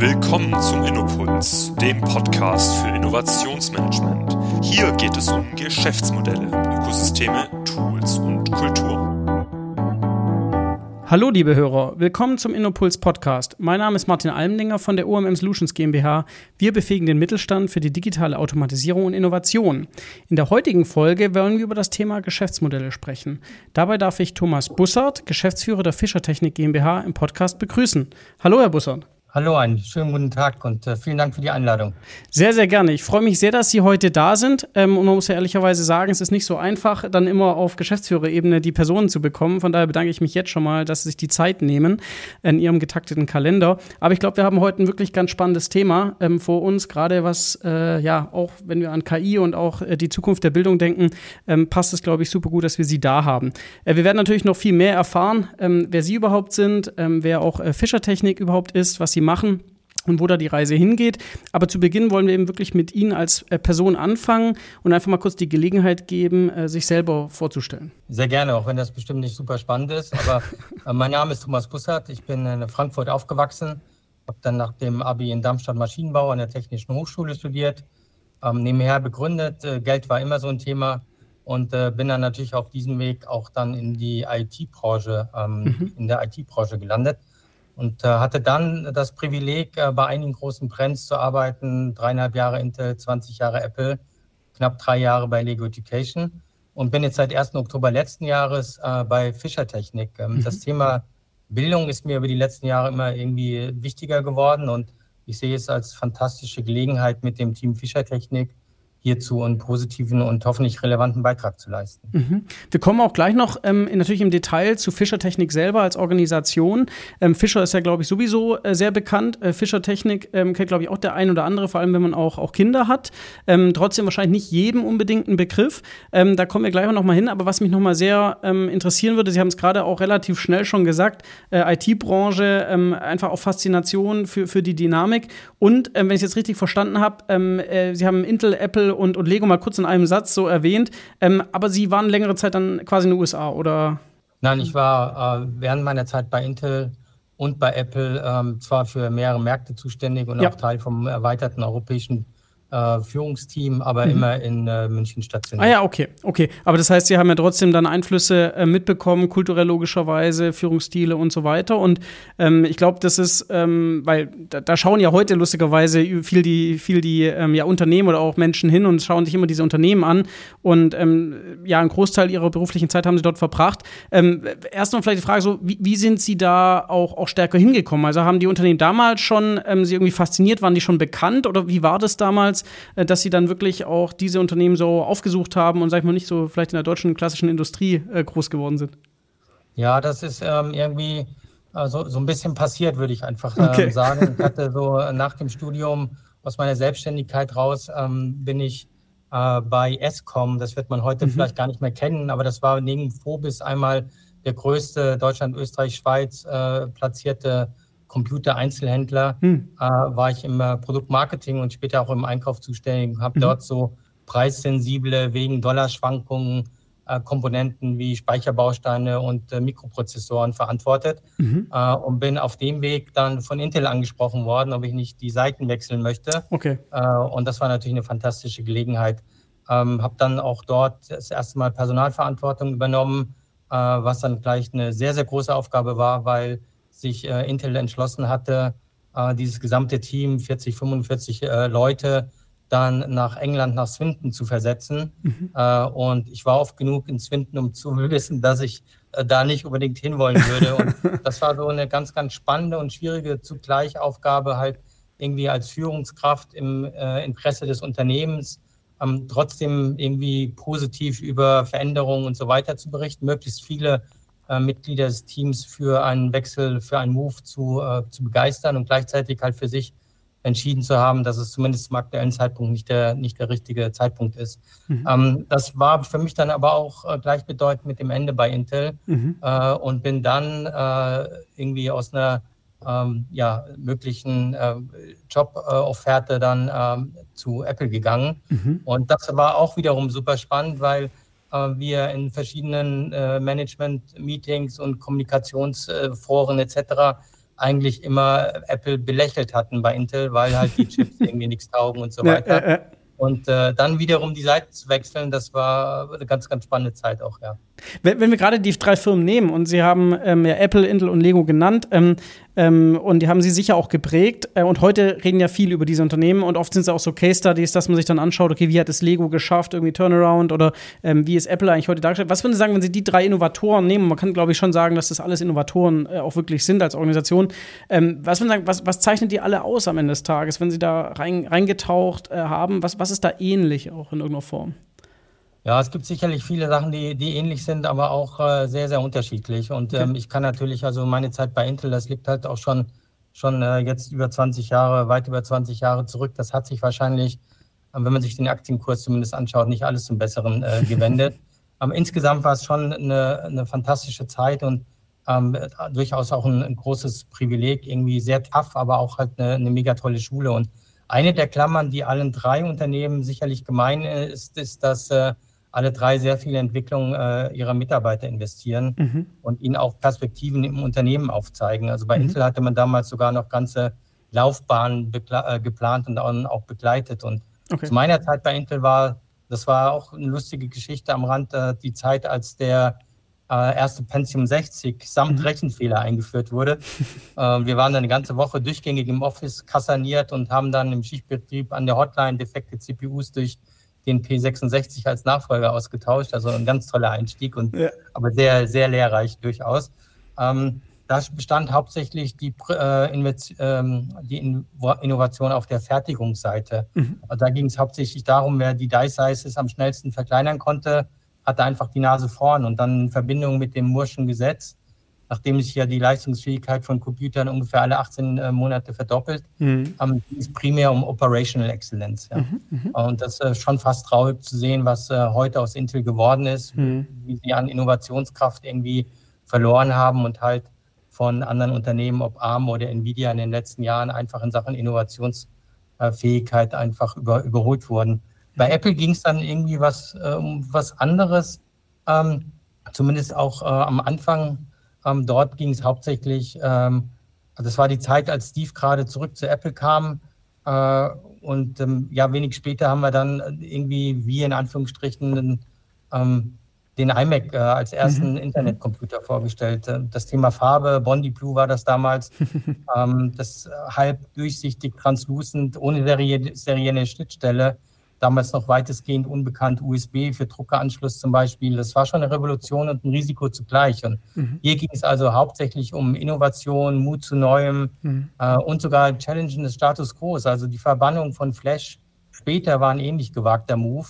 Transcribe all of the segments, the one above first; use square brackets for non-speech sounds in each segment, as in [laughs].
Willkommen zum Innopuls, dem Podcast für Innovationsmanagement. Hier geht es um Geschäftsmodelle, Ökosysteme, Tools und Kultur. Hallo liebe Hörer, willkommen zum Innopuls Podcast. Mein Name ist Martin Almdinger von der UMM Solutions GmbH. Wir befähigen den Mittelstand für die digitale Automatisierung und Innovation. In der heutigen Folge wollen wir über das Thema Geschäftsmodelle sprechen. Dabei darf ich Thomas Bussard, Geschäftsführer der Fischertechnik GmbH im Podcast begrüßen. Hallo Herr Bussard. Hallo, einen schönen guten Tag und äh, vielen Dank für die Einladung. Sehr, sehr gerne. Ich freue mich sehr, dass Sie heute da sind. Ähm, und man muss ja ehrlicherweise sagen, es ist nicht so einfach, dann immer auf Geschäftsführerebene die Personen zu bekommen. Von daher bedanke ich mich jetzt schon mal, dass Sie sich die Zeit nehmen in Ihrem getakteten Kalender. Aber ich glaube, wir haben heute ein wirklich ganz spannendes Thema ähm, vor uns, gerade was, äh, ja, auch wenn wir an KI und auch äh, die Zukunft der Bildung denken, ähm, passt es, glaube ich, super gut, dass wir Sie da haben. Äh, wir werden natürlich noch viel mehr erfahren, ähm, wer Sie überhaupt sind, ähm, wer auch äh, Fischertechnik überhaupt ist, was Sie sie machen und wo da die Reise hingeht. Aber zu Beginn wollen wir eben wirklich mit Ihnen als äh, Person anfangen und einfach mal kurz die Gelegenheit geben, äh, sich selber vorzustellen. Sehr gerne, auch wenn das bestimmt nicht super spannend ist. Aber äh, mein Name ist Thomas Bussard. Ich bin in Frankfurt aufgewachsen, habe dann nach dem Abi in Darmstadt Maschinenbau an der Technischen Hochschule studiert, ähm, nebenher begründet. Geld war immer so ein Thema und äh, bin dann natürlich auf diesem Weg auch dann in die IT-Branche, ähm, mhm. in der IT-Branche gelandet und äh, hatte dann das Privileg, äh, bei einigen großen Brands zu arbeiten, dreieinhalb Jahre Intel, 20 Jahre Apple, knapp drei Jahre bei Lego Education und bin jetzt seit 1. Oktober letzten Jahres äh, bei Fischer Technik. Ähm, mhm. Das Thema Bildung ist mir über die letzten Jahre immer irgendwie wichtiger geworden und ich sehe es als fantastische Gelegenheit mit dem Team Fischer Technik hierzu einen positiven und hoffentlich relevanten Beitrag zu leisten. Mhm. Wir kommen auch gleich noch ähm, natürlich im Detail zu Fischer Technik selber als Organisation. Ähm, Fischer ist ja, glaube ich, sowieso äh, sehr bekannt. Äh, Fischer Technik ähm, kennt, glaube ich, auch der ein oder andere, vor allem wenn man auch, auch Kinder hat. Ähm, trotzdem wahrscheinlich nicht jedem unbedingt ein Begriff. Ähm, da kommen wir gleich noch mal hin. Aber was mich noch mal sehr ähm, interessieren würde, Sie haben es gerade auch relativ schnell schon gesagt, äh, IT-Branche, einfach auch Faszination für, für die Dynamik. Und wenn ich es jetzt richtig verstanden habe, äh, Sie haben Intel, Apple und, und Lego mal kurz in einem Satz so erwähnt. Ähm, aber Sie waren längere Zeit dann quasi in den USA, oder? Nein, ich war äh, während meiner Zeit bei Intel und bei Apple ähm, zwar für mehrere Märkte zuständig und ja. auch Teil vom erweiterten europäischen äh, Führungsteam, aber mhm. immer in äh, München stationiert. Ah ja, okay, okay. Aber das heißt, Sie haben ja trotzdem dann Einflüsse äh, mitbekommen, kulturell logischerweise, Führungsstile und so weiter. Und ähm, ich glaube, das ist, ähm, weil da, da, schauen ja heute lustigerweise viel die, viel die ähm, ja, Unternehmen oder auch Menschen hin und schauen sich immer diese Unternehmen an. Und ähm, ja, einen Großteil ihrer beruflichen Zeit haben sie dort verbracht. Ähm, Erstmal vielleicht die Frage so, wie, wie, sind Sie da auch, auch stärker hingekommen? Also haben die Unternehmen damals schon ähm, Sie irgendwie fasziniert? Waren die schon bekannt oder wie war das damals? Damals, äh, dass sie dann wirklich auch diese Unternehmen so aufgesucht haben und, sag ich mal, nicht so vielleicht in der deutschen klassischen Industrie äh, groß geworden sind? Ja, das ist ähm, irgendwie äh, so, so ein bisschen passiert, würde ich einfach ähm, okay. sagen. Ich [laughs] hatte so nach dem Studium aus meiner Selbstständigkeit raus, ähm, bin ich äh, bei ESCOM, das wird man heute mhm. vielleicht gar nicht mehr kennen, aber das war neben Phobis einmal der größte Deutschland, Österreich, Schweiz äh, platzierte Computer-Einzelhändler, hm. äh, war ich im äh, Produktmarketing und später auch im Einkauf zuständig, habe mhm. dort so preissensible, wegen Dollarschwankungen, äh, Komponenten wie Speicherbausteine und äh, Mikroprozessoren verantwortet mhm. Äh, und bin auf dem Weg dann von Intel angesprochen worden, ob ich nicht die Seiten wechseln möchte. Okay. Äh, und das war natürlich eine fantastische Gelegenheit. Ähm, habe dann auch dort das erste Mal Personalverantwortung übernommen, was dann gleich eine sehr, sehr große Aufgabe war, weil sich äh, Intel entschlossen hatte, äh, dieses gesamte Team, 40, 45 äh, Leute, dann nach England, nach Swinton zu versetzen. Mhm. Und ich war oft genug in Swinton, um zu [laughs] wissen, dass ich da nicht unbedingt hinwollen würde. Und [laughs] das war so eine ganz, ganz spannende und schwierige zugleich Aufgabe, halt irgendwie als Führungskraft im Interesse des Unternehmens ähm, trotzdem irgendwie positiv über Veränderungen und so weiter zu berichten, möglichst viele äh, Mitglieder des Teams für einen Wechsel, für einen Move zu, äh, zu begeistern und gleichzeitig halt für sich entschieden zu haben, dass es zumindest zum aktuellen Zeitpunkt nicht der, nicht der richtige Zeitpunkt ist. Mhm. Ähm, das war für mich dann aber auch äh, gleichbedeutend mit dem Ende bei Intel mhm. äh, und bin dann äh, irgendwie aus einer ähm, ja, möglichen äh, Jobofferte dann ähm, zu Apple gegangen. Mhm. Und das war auch wiederum super spannend, weil wir in verschiedenen äh, Management-Meetings und Kommunikationsforen etc. eigentlich immer Apple belächelt hatten bei Intel, weil halt die Chips [laughs] irgendwie nichts taugen und so weiter. Ja, ja, ja. Und äh, dann wiederum die Seite zu wechseln, das war eine ganz, ganz spannende Zeit auch, ja. Wenn, wenn wir gerade die drei Firmen nehmen und Sie haben ähm, ja Apple, Intel und Lego genannt ähm, ähm, und die haben Sie sicher auch geprägt äh, und heute reden ja viel über diese Unternehmen und oft sind es auch so Case Studies, dass man sich dann anschaut, okay, wie hat es Lego geschafft, irgendwie Turnaround oder ähm, wie ist Apple eigentlich heute dargestellt. Was würden Sie sagen, wenn Sie die drei Innovatoren nehmen? Man kann, glaube ich, schon sagen, dass das alles Innovatoren äh, auch wirklich sind als Organisation. Ähm, was würden Sie sagen, was, was, zeichnet die alle aus am Ende des Tages, wenn Sie da rein, reingetaucht äh, haben? Was, was ist da ähnlich auch in irgendeiner Form? Ja, es gibt sicherlich viele Sachen, die, die ähnlich sind, aber auch äh, sehr, sehr unterschiedlich. Und ähm, ich kann natürlich, also meine Zeit bei Intel, das liegt halt auch schon, schon äh, jetzt über 20 Jahre, weit über 20 Jahre zurück. Das hat sich wahrscheinlich, äh, wenn man sich den Aktienkurs zumindest anschaut, nicht alles zum Besseren äh, [laughs] gewendet. ähm, insgesamt war es schon eine, eine fantastische Zeit und ähm, durchaus auch ein, ein, großes Privileg, irgendwie sehr tough, aber auch halt eine, eine mega tolle Schule. Und eine der Klammern, die allen drei Unternehmen sicherlich gemein ist, ist, dass äh, alle drei sehr viele Entwicklungen äh, ihrer Mitarbeiter investieren mhm. und ihnen auch Perspektiven im Unternehmen aufzeigen. Also bei mhm. Intel hatte man damals sogar noch ganze Laufbahnen äh, geplant und auch begleitet. Und okay. zu meiner Zeit bei Intel war, das war auch eine lustige Geschichte am Rand, äh, die Zeit, als der äh, erste Pentium 60 samt mhm. Rechenfehler eingeführt wurde. [laughs] Äh, wir waren dann eine ganze Woche durchgängig im Office kassaniert und haben dann im Schichtbetrieb an der Hotline defekte CPUs durch den P66 als Nachfolger ausgetauscht. Also ein ganz toller Einstieg und ja. aber sehr, sehr lehrreich durchaus. Ähm, da bestand hauptsächlich die, äh, ähm, die in Innovation auf der Fertigungsseite. Mhm. Also da ging es hauptsächlich darum, wer die Die Sizes am schnellsten verkleinern konnte, hatte einfach die Nase vorn und dann in Verbindung mit dem Murschen Gesetz nachdem sich ja die Leistungsfähigkeit von Computern ungefähr alle 18 äh, Monate verdoppelt, mhm. ähm, ging es primär um Operational Excellence. Ja. Mhm, mhm. Und das ist äh, schon fast traurig zu sehen, was äh, heute aus Intel geworden ist, mhm. wie sie an Innovationskraft irgendwie verloren haben und halt von anderen Unternehmen, ob ARM oder Nvidia in den letzten Jahren einfach in Sachen Innovationsfähigkeit einfach über, überholt wurden. Bei Apple ging es dann irgendwie was, um was anderes, ähm, zumindest auch äh, am Anfang ähm, dort ging es hauptsächlich, ähm, also das war die Zeit, als Steve gerade zurück zu Apple kam. Äh, und ähm, ja, wenig später haben wir dann irgendwie, wie in Anführungsstrichen, den, ähm, den iMac äh, als ersten mhm. Internetcomputer vorgestellt. Äh, das Thema Farbe, Bondi Blue war das damals, [laughs] ähm, das halb durchsichtig, translucent, ohne serielle Schnittstelle damals noch weitestgehend unbekannt USB für Druckeranschluss zum Beispiel. Das war schon eine Revolution und ein Risiko zugleich. Und mhm. hier ging es also hauptsächlich um Innovation, Mut zu Neuem mhm. äh, und sogar Challengen des Status Quo. Also die Verbannung von Flash später war ein ähnlich gewagter Move.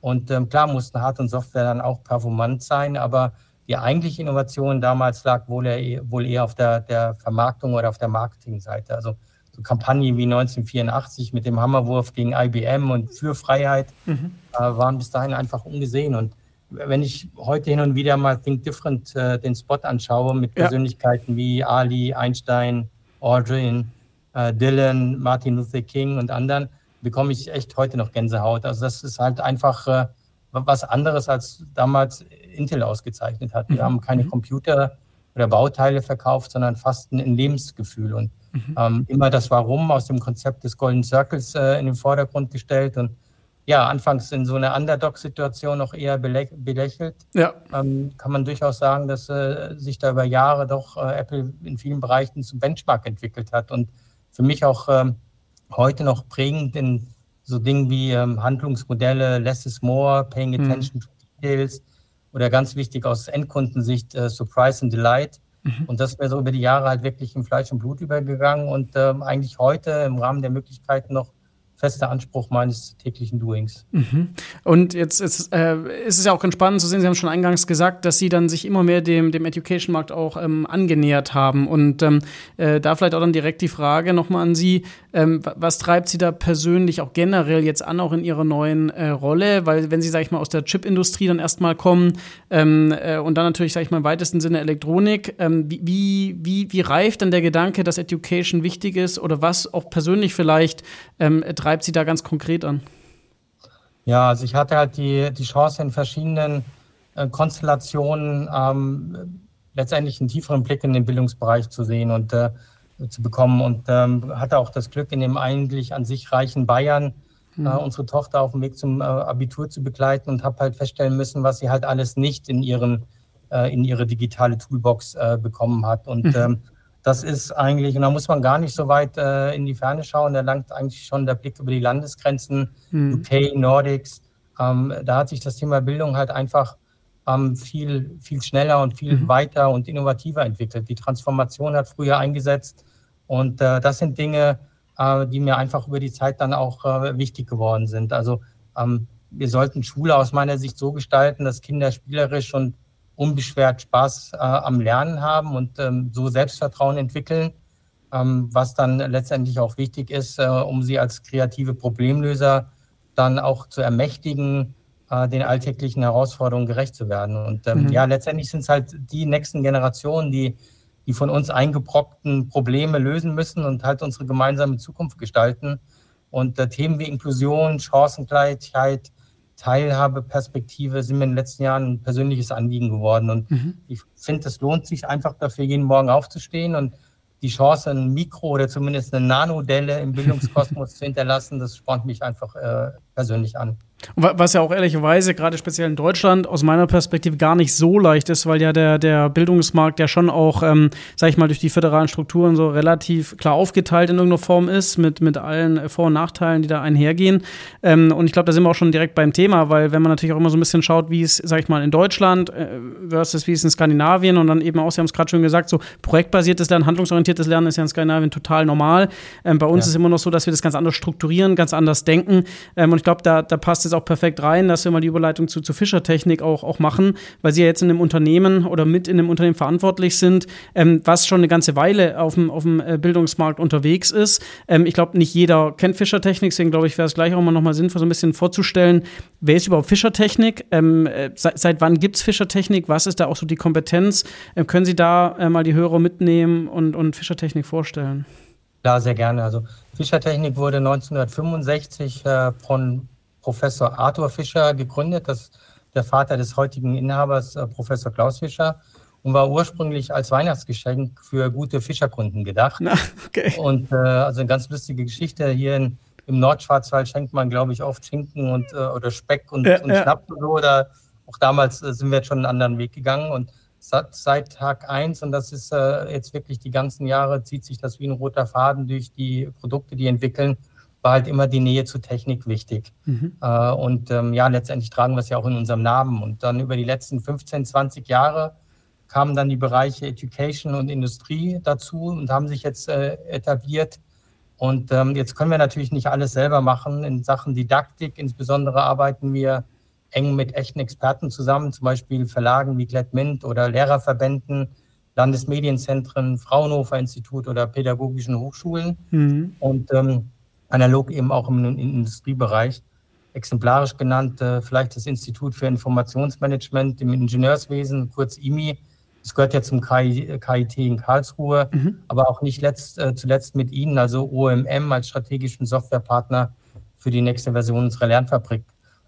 Und ähm, klar mussten Hard- und Software dann auch performant sein, aber die eigentliche Innovation damals lag wohl eher, wohl eher auf der, der Vermarktung oder auf der Marketingseite. Also so Kampagnen wie 1984 mit dem Hammerwurf gegen IBM und für Freiheit mhm. äh, waren bis dahin einfach ungesehen. Und wenn ich heute hin und wieder mal Think Different äh, den Spot anschaue mit ja. Persönlichkeiten wie Ali, Einstein, Aldrin, äh, Dylan, Martin Luther King und anderen, bekomme ich echt heute noch Gänsehaut. Also das ist halt einfach äh, was anderes, als damals Intel ausgezeichnet hat. Wir mhm. haben keine mhm. Computer oder Bauteile verkauft, sondern fast ein Lebensgefühl. Und Mhm. Ähm, immer das Warum aus dem Konzept des Golden Circles äh, in den Vordergrund gestellt und ja, anfangs in so einer Underdog-Situation noch eher belä belächelt. Ja. Ähm, kann man durchaus sagen, dass äh, sich da über Jahre doch äh, Apple in vielen Bereichen zum Benchmark entwickelt hat und für mich auch ähm, heute noch prägend in so Dingen wie ähm, Handlungsmodelle, less is more, paying mhm. attention mhm. to details oder ganz wichtig aus Endkundensicht äh, Surprise and Delight. Mhm. Und das mir so über die Jahre halt wirklich in Fleisch und Blut übergegangen und ähm, eigentlich heute im Rahmen der Möglichkeiten noch fester Anspruch meines täglichen Doings. Mhm. Und jetzt ist, äh, ist, es ja auch ganz spannend zu sehen, Sie haben schon eingangs gesagt, dass Sie dann sich immer mehr dem, dem Education-Markt auch ähm, angenähert haben. Und ähm, äh, da vielleicht auch dann direkt die Frage nochmal an Sie, ähm, was treibt Sie da persönlich auch generell jetzt an, auch in Ihrer neuen äh, Rolle? Weil wenn Sie, sag ich mal, aus der Chip-Industrie dann erstmal kommen ähm, äh, und dann natürlich, sag ich mal, im weitesten Sinne Elektronik, ähm, wie, wie, wie reift dann der Gedanke, dass Education wichtig ist oder was auch persönlich vielleicht ähm, treibt treibt Sie da ganz konkret an? Ja, also ich hatte halt die, die Chance in verschiedenen äh, Konstellationen ähm, letztendlich einen tieferen Blick in den Bildungsbereich zu sehen. Und äh, zu bekommen und ähm, hatte auch das Glück, in dem eigentlich an sich reichen Bayern mhm. äh, unsere Tochter auf dem Weg zum äh, Abitur zu begleiten und habe halt feststellen müssen, was sie halt alles nicht in ihren äh, in ihre digitale Toolbox äh, bekommen hat. Und mhm. ähm, das ist eigentlich, und da muss man gar nicht so weit äh, in die Ferne schauen, da langt eigentlich schon der Blick über die Landesgrenzen, mhm. UK, Nordics. Ähm, da hat sich das Thema Bildung halt einfach ähm, viel, viel schneller und viel mhm. weiter und innovativer entwickelt. Die Transformation hat früher eingesetzt und äh, das sind Dinge, äh, die mir einfach über die Zeit dann auch äh, wichtig geworden sind. Also ähm, wir sollten Schule aus meiner Sicht so gestalten, dass Kinder spielerisch und unbeschwert Spaß äh, am Lernen haben und ähm, so Selbstvertrauen entwickeln, ähm, was dann letztendlich auch wichtig ist, äh, um sie als kreative Problemlöser dann auch zu ermächtigen, äh, den alltäglichen Herausforderungen gerecht zu werden. Und ähm, mhm. ja, letztendlich sind es halt die nächsten Generationen, die die von uns eingebrockten Probleme lösen müssen und halt unsere gemeinsame Zukunft gestalten. Und äh, Themen wie Inklusion, Chancengleichheit, Teilhabeperspektive sind mir in den letzten Jahren ein persönliches Anliegen geworden. Und mhm. ich finde, es lohnt sich einfach dafür, jeden Morgen aufzustehen und die Chance, ein Mikro oder zumindest eine Nanodelle im Bildungskosmos [laughs] zu hinterlassen, das spornt mich einfach äh, persönlich an. Was ja auch ehrlicherweise, gerade speziell in Deutschland, aus meiner Perspektive gar nicht so leicht ist, weil ja der, der Bildungsmarkt ja schon auch, ähm, sag ich mal, durch die föderalen Strukturen so relativ klar aufgeteilt in irgendeiner Form ist, mit, mit allen Vor- und Nachteilen, die da einhergehen. Ähm, und ich glaube, da sind wir auch schon direkt beim Thema, weil wenn man natürlich auch immer so ein bisschen schaut, wie es, sag ich mal, in Deutschland äh, versus wie es in Skandinavien und dann eben auch, Sie haben es gerade schon gesagt, so projektbasiertes Lernen, handlungsorientiertes Lernen ist ja in Skandinavien total normal. Ähm, bei uns ja. ist immer noch so, dass wir das ganz anders strukturieren, ganz anders denken. Ähm, und ich glaube, da, da passt es jetzt auch perfekt rein, dass wir mal die Überleitung zu, zu Fischertechnik auch, auch machen, weil Sie ja jetzt in einem Unternehmen oder mit in einem Unternehmen verantwortlich sind, ähm, was schon eine ganze Weile auf dem, auf dem äh, Bildungsmarkt unterwegs ist. Ähm, ich glaube, nicht jeder kennt Fischertechnik, deswegen glaube ich, wäre es gleich auch mal nochmal sinnvoll, so ein bisschen vorzustellen, wer ist überhaupt Fischertechnik? Ähm, äh, seit, seit, wann gibt es Fischertechnik? Was ist da auch so die Kompetenz? Ähm, können Sie da äh, mal die Hörer mitnehmen und, und Fischertechnik vorstellen? Ja, sehr gerne. Also Fischertechnik wurde 1965 äh, von Professor Arthur Fischer gegründet, das der Vater des heutigen Inhabers, äh, Professor Klaus Fischer, und war ursprünglich als Weihnachtsgeschenk für gute Fischerkunden gedacht. Na, okay. Und äh, also eine ganz lustige Geschichte. Hier in, im Nordschwarzwald schenkt man, glaube ich, oft Schinken und, äh, oder Speck und, ja, und ja. Schnaps und so. Oder auch damals äh, sind wir jetzt schon einen anderen Weg gegangen. Und seit, seit Tag eins und das ist äh, jetzt wirklich die ganzen Jahre, zieht sich das wie ein roter Faden durch die Produkte, die entwickeln, war halt immer die Nähe zur Technik wichtig. Mhm. Äh, und ähm, ja, letztendlich tragen wir es ja auch in unserem Namen. Und dann über die letzten 15, 20 Jahre kamen dann die Bereiche Education und Industrie dazu und haben sich jetzt äh, etabliert. Und ähm, jetzt können wir natürlich nicht alles selber machen. In Sachen Didaktik insbesondere arbeiten wir eng mit echten Experten zusammen, zum Beispiel Verlagen wie Mint oder Lehrerverbänden, Landesmedienzentren, Fraunhofer Institut oder pädagogischen Hochschulen. Mhm. Und ähm, analog eben auch im, im Industriebereich. Exemplarisch genannt äh, vielleicht das Institut für Informationsmanagement im Ingenieurswesen, kurz IMI. Das gehört ja zum KI, KIT in Karlsruhe, mhm. aber auch nicht letzt, äh, zuletzt mit Ihnen, also OMM als strategischen Softwarepartner für die nächste Version unserer Lernfabrik.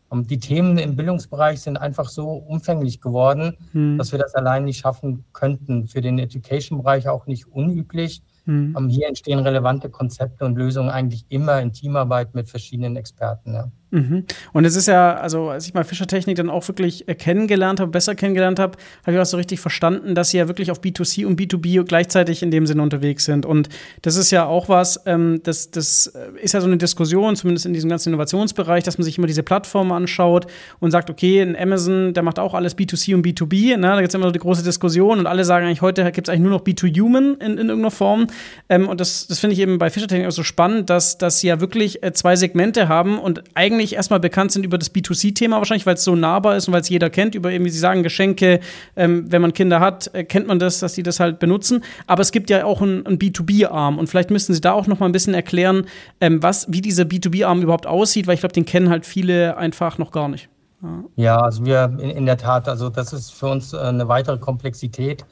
Und die Themen im Bildungsbereich sind einfach so umfänglich geworden, mhm. dass wir das allein nicht schaffen könnten. Für den Education-Bereich auch nicht unüblich. Mhm. Um, hier entstehen relevante Konzepte und Lösungen eigentlich immer in Teamarbeit mit verschiedenen Experten. Ja. Mhm. Und es ist ja, also als ich mal Fischertechnik dann auch wirklich äh, kennengelernt habe, besser kennengelernt habe, habe ich auch so richtig verstanden, dass sie ja wirklich auf B2C und B2B gleichzeitig in dem Sinne unterwegs sind. Und das ist ja auch was, ähm, das, das äh, ist ja so eine Diskussion, zumindest in diesem ganzen Innovationsbereich, dass man sich immer diese Plattformen anschaut und sagt, okay, in Amazon, der macht auch alles B2C und B2B. Ne? Da gibt es immer so die große Diskussion und alle sagen eigentlich, heute gibt es eigentlich nur noch B2Human in, in irgendeiner Form. Ähm, und das, das finde ich eben bei Fischertechnik auch so spannend, dass, dass sie ja wirklich äh, zwei Segmente haben und eigentlich wahrscheinlich erstmal bekannt sind über das B2C-Thema, wahrscheinlich, weil es so nahbar ist und weil es jeder kennt, über eben, wie Sie sagen, Geschenke. Ähm, wenn man Kinder hat, äh, kennt man das, dass die das halt benutzen. Aber es gibt ja auch einen, einen B2B-Arm und vielleicht müssten Sie da auch noch mal ein bisschen erklären, ähm, was, wie dieser B2B-Arm überhaupt aussieht, weil ich glaube, den kennen halt viele einfach noch gar nicht. Ja, ja also wir in, in, der Tat, also das ist für uns äh, eine weitere Komplexität.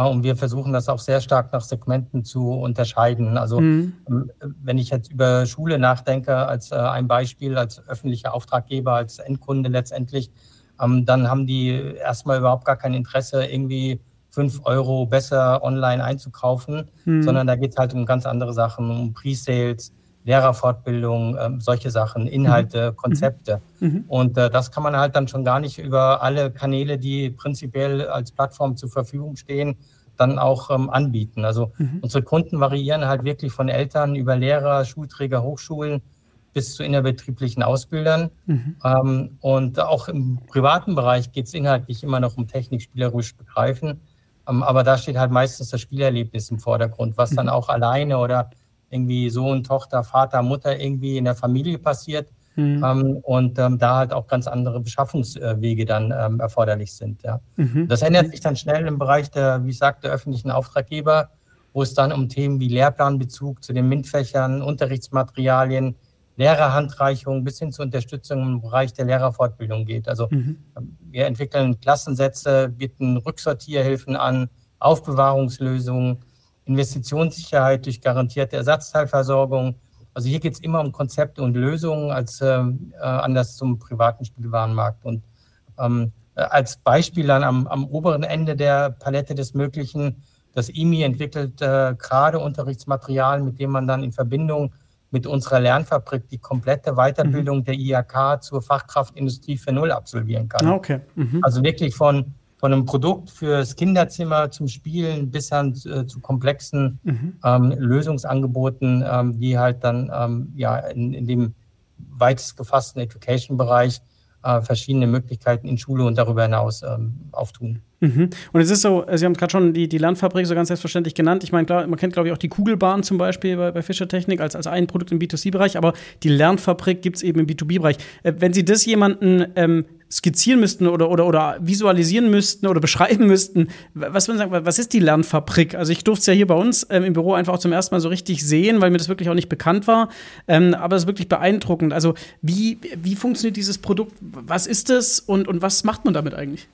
Und wir versuchen das auch sehr stark nach Segmenten zu unterscheiden. Also mhm. Ähm, wenn ich jetzt über Schule nachdenke als äh, ein Beispiel, als öffentlicher Auftraggeber, als Endkunde letztendlich, ähm, dann haben die erstmal überhaupt gar kein Interesse, irgendwie fünf Euro besser online einzukaufen, mhm. sondern da geht es halt um ganz andere Sachen, um Pre-Sales, Lehrerfortbildung, ähm, solche Sachen, Inhalte, mhm. Konzepte. Mhm. Und äh, das kann man halt dann schon gar nicht über alle Kanäle, die prinzipiell als Plattform zur Verfügung stehen, dann auch ähm, anbieten. Also mhm. unsere Kunden variieren halt wirklich von Eltern über Lehrer, Schulträger, Hochschulen bis zu innerbetrieblichen Ausbildern. Mhm. Ähm, und auch im privaten Bereich geht es inhaltlich immer noch um Technik spielerisch begreifen. Ähm, aber da steht halt meistens das Spielerlebnis im Vordergrund, was dann mhm. auch alleine oder irgendwie Sohn, Tochter, Vater, Mutter irgendwie in der Familie passiert. Mhm. Ähm, und ähm, da halt auch ganz andere Beschaffungswege dann ähm, erforderlich sind. Ja. Mhm. Das ändert sich dann schnell im Bereich der, wie ich sagte, öffentlichen Auftraggeber, wo es dann um Themen wie Lehrplanbezug zu den MINT-Fächern, Unterrichtsmaterialien, Lehrerhandreichung bis hin zur Unterstützung im Bereich der Lehrerfortbildung geht. Also mhm. wir entwickeln Klassensätze, bieten Rücksortierhilfen an, Aufbewahrungslösungen, Investitionssicherheit durch garantierte Ersatzteilversorgung. Also hier geht es immer um Konzepte und Lösungen als äh, anders zum privaten Spielwarenmarkt. Und ähm, als Beispiel dann am, am, oberen Ende der Palette des Möglichen, das IMI entwickelt äh, gerade Unterrichtsmaterial, mit dem man dann in Verbindung mit unserer Lernfabrik die komplette Weiterbildung mhm. der IHK zur Fachkraft Industrie 4.0 absolvieren kann. Ah, okay. Mhm. Also wirklich von von einem Produkt fürs Kinderzimmer zum Spielen bis hin äh, zu komplexen mhm. ähm, Lösungsangeboten, ähm, die halt dann ähm, ja in, in, dem weitest gefassten Education-Bereich äh, verschiedene Möglichkeiten in Schule und darüber hinaus ähm, auftun. Mhm. Und es ist so, Sie haben gerade schon die, die Landfabrik so ganz selbstverständlich genannt. Ich meine, klar, man kennt, glaube ich, auch die Kugelbahn zum Beispiel bei, bei Fischer Technik als, als ein Produkt im B2C-Bereich, aber die Lernfabrik gibt es eben im B2B-Bereich. Äh, wenn Sie das jemanden ähm, skizzieren müssten oder, oder, oder visualisieren müssten oder [laughs] beschreiben müssten, was würden Sie sagen, was ist die Lernfabrik? Also ich durfte es ja hier bei uns ähm, im Büro einfach auch zum ersten Mal so richtig sehen, weil mir das wirklich auch nicht bekannt war. Ähm, aber es ist wirklich beeindruckend. Also wie, wie funktioniert dieses Produkt? Was ist es und, und was macht man damit eigentlich?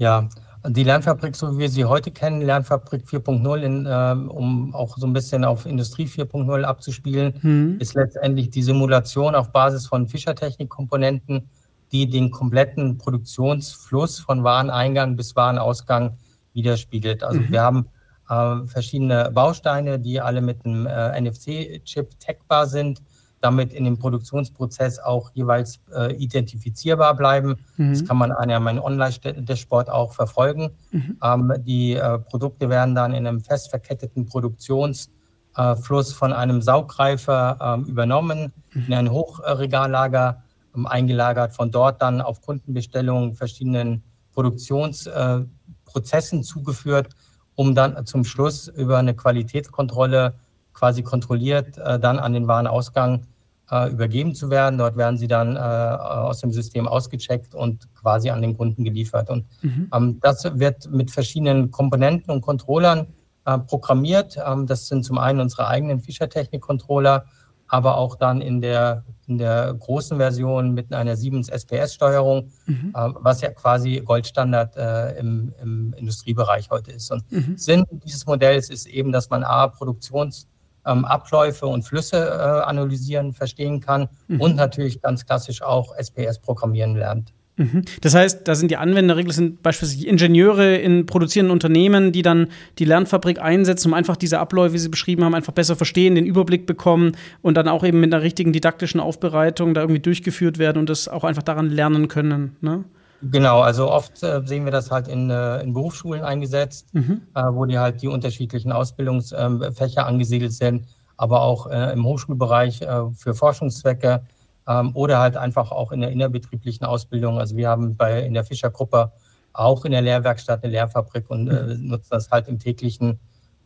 Ja, die Lernfabrik, so wie wir sie heute kennen, Lernfabrik 4.0, äh, um auch so ein bisschen auf Industrie 4.0 abzuspielen, mhm. ist letztendlich die Simulation auf Basis von Fischertechnik-Komponenten die den kompletten Produktionsfluss von Wareneingang bis Warenausgang widerspiegelt. Also mhm. wir haben äh, verschiedene Bausteine, die alle mit einem äh, NFC-Chip tagbar sind, damit in dem Produktionsprozess auch jeweils äh, identifizierbar bleiben. Mhm. Das kann man an einem Online-Dashboard auch verfolgen. Mhm. Ähm, die äh, Produkte werden dann in einem fest verketteten Produktionsfluss von einem Sauggreifer ähm, übernommen, mhm. in ein Hochregallager ähm, eingelagert, von dort dann auf Kundenbestellungen verschiedenen Produktionsprozessen äh, zugeführt, um dann zum Schluss über eine Qualitätskontrolle quasi kontrolliert äh, dann an den Warenausgang äh, übergeben zu werden. Dort werden sie dann aus dem System ausgecheckt und quasi an den Kunden geliefert. Und mhm. Ähm, das wird mit verschiedenen Komponenten und Controllern programmiert. Ähm, das sind zum einen unsere eigenen Fischertechnik-Controller, aber auch dann in der, in der großen Version mit einer Siemens SPS-Steuerung, mhm. äh, was ja quasi Goldstandard äh, im, im, Industriebereich heute ist. Und mhm. Sinn dieses Modells ist eben, dass man A, Produktionsabläufe ähm, und Flüsse äh, analysieren, verstehen kann mhm. und natürlich ganz klassisch auch SPS programmieren lernt. Mhm. Das heißt, da sind die Anwenderregeln, sind beispielsweise Ingenieure in produzierenden Unternehmen, die dann die Lernfabrik einsetzen, um einfach diese Abläufe, wie Sie beschrieben haben, einfach besser verstehen, den Überblick bekommen und dann auch eben mit einer richtigen didaktischen Aufbereitung da irgendwie durchgeführt werden und das auch einfach daran lernen können. Ne? Genau, also oft äh, sehen wir das halt in, äh, in Berufsschulen eingesetzt, mhm. äh, wo die halt die unterschiedlichen Ausbildungsfächer angesiedelt sind, aber auch äh, im Hochschulbereich äh, für Forschungszwecke ähm, oder halt einfach auch in der innerbetrieblichen Ausbildung. Also wir haben bei in der Fischer-Gruppe auch in der Lehrwerkstatt eine Lehrfabrik und äh, mhm. nutzen das halt im täglichen,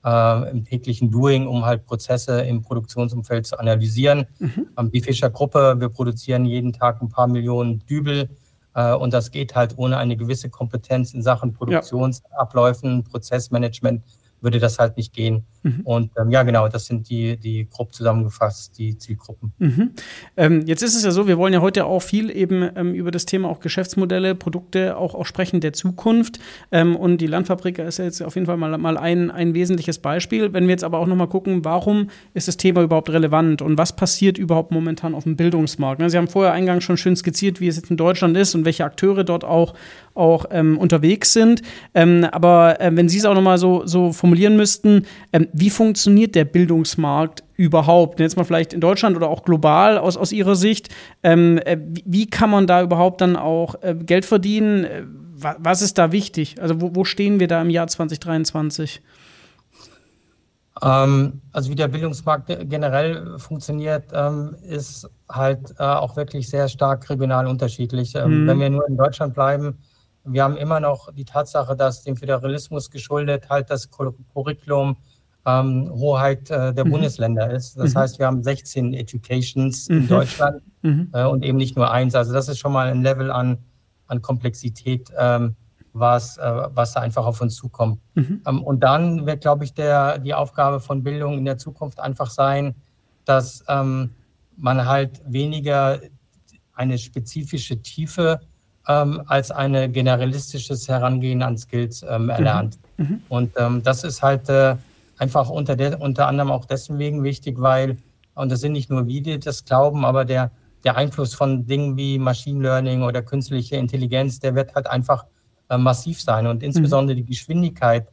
äh, im täglichen Doing, um halt Prozesse im Produktionsumfeld zu analysieren. Mhm. Ähm, die Fischer-Gruppe, wir produzieren jeden Tag ein paar Millionen Dübel und das geht halt ohne eine gewisse Kompetenz in Sachen Produktionsabläufen, ja. Prozessmanagement würde das halt nicht gehen. Mhm. Und ähm, ja, genau, das sind die, die grob zusammengefasst, die Zielgruppen. Mhm. Ähm, jetzt ist es ja so, wir wollen ja heute auch viel eben ähm, über das Thema auch Geschäftsmodelle, Produkte auch, auch sprechen der Zukunft. Ähm, und die Landfabrik ist ja jetzt auf jeden Fall mal, mal ein, ein wesentliches Beispiel. Wenn wir jetzt aber auch nochmal gucken, warum ist das Thema überhaupt relevant und was passiert überhaupt momentan auf dem Bildungsmarkt? Ne, Sie haben vorher eingangs schon schön skizziert, wie es jetzt in Deutschland ist und welche Akteure dort auch, auch ähm, unterwegs sind. Ähm, aber äh, wenn Sie es auch nochmal so, so formulieren müssten, ähm, wie funktioniert der Bildungsmarkt überhaupt? Jetzt mal vielleicht in Deutschland oder auch global aus, aus Ihrer Sicht. Ähm, äh, wie kann man da überhaupt dann auch äh, Geld verdienen? Äh, was ist da wichtig? Also wo, wo stehen wir da im Jahr 2023? Ähm, also wie der Bildungsmarkt generell funktioniert, ähm, ist halt äh, auch wirklich sehr stark regional unterschiedlich. Ähm, mhm. Wenn wir nur in Deutschland bleiben, wir haben immer noch die Tatsache, dass dem Föderalismus geschuldet halt das Curriculum ähm, Hoheit äh, der mhm. Bundesländer ist. Das mhm. heißt, wir haben 16 Educations in mhm. Deutschland mhm. äh, und eben nicht nur eins. Also das ist schon mal ein Level an, an Komplexität, ähm, was, äh, was da einfach auf uns zukommt. Mhm. Ähm, und dann wird, glaube ich, der, die Aufgabe von Bildung in der Zukunft einfach sein, dass ähm, man halt weniger eine spezifische Tiefe ähm, als ein generalistisches Herangehen an Skills ähm, erlernt. Mhm. Mhm. Und das ist halt äh, einfach unter, der, unter anderem auch deswegen wichtig, weil, und das sind nicht nur wir, die das glauben, aber der, der Einfluss von Dingen wie Machine Learning oder künstliche Intelligenz, der wird halt einfach äh, massiv sein. Und insbesondere mhm. die Geschwindigkeit,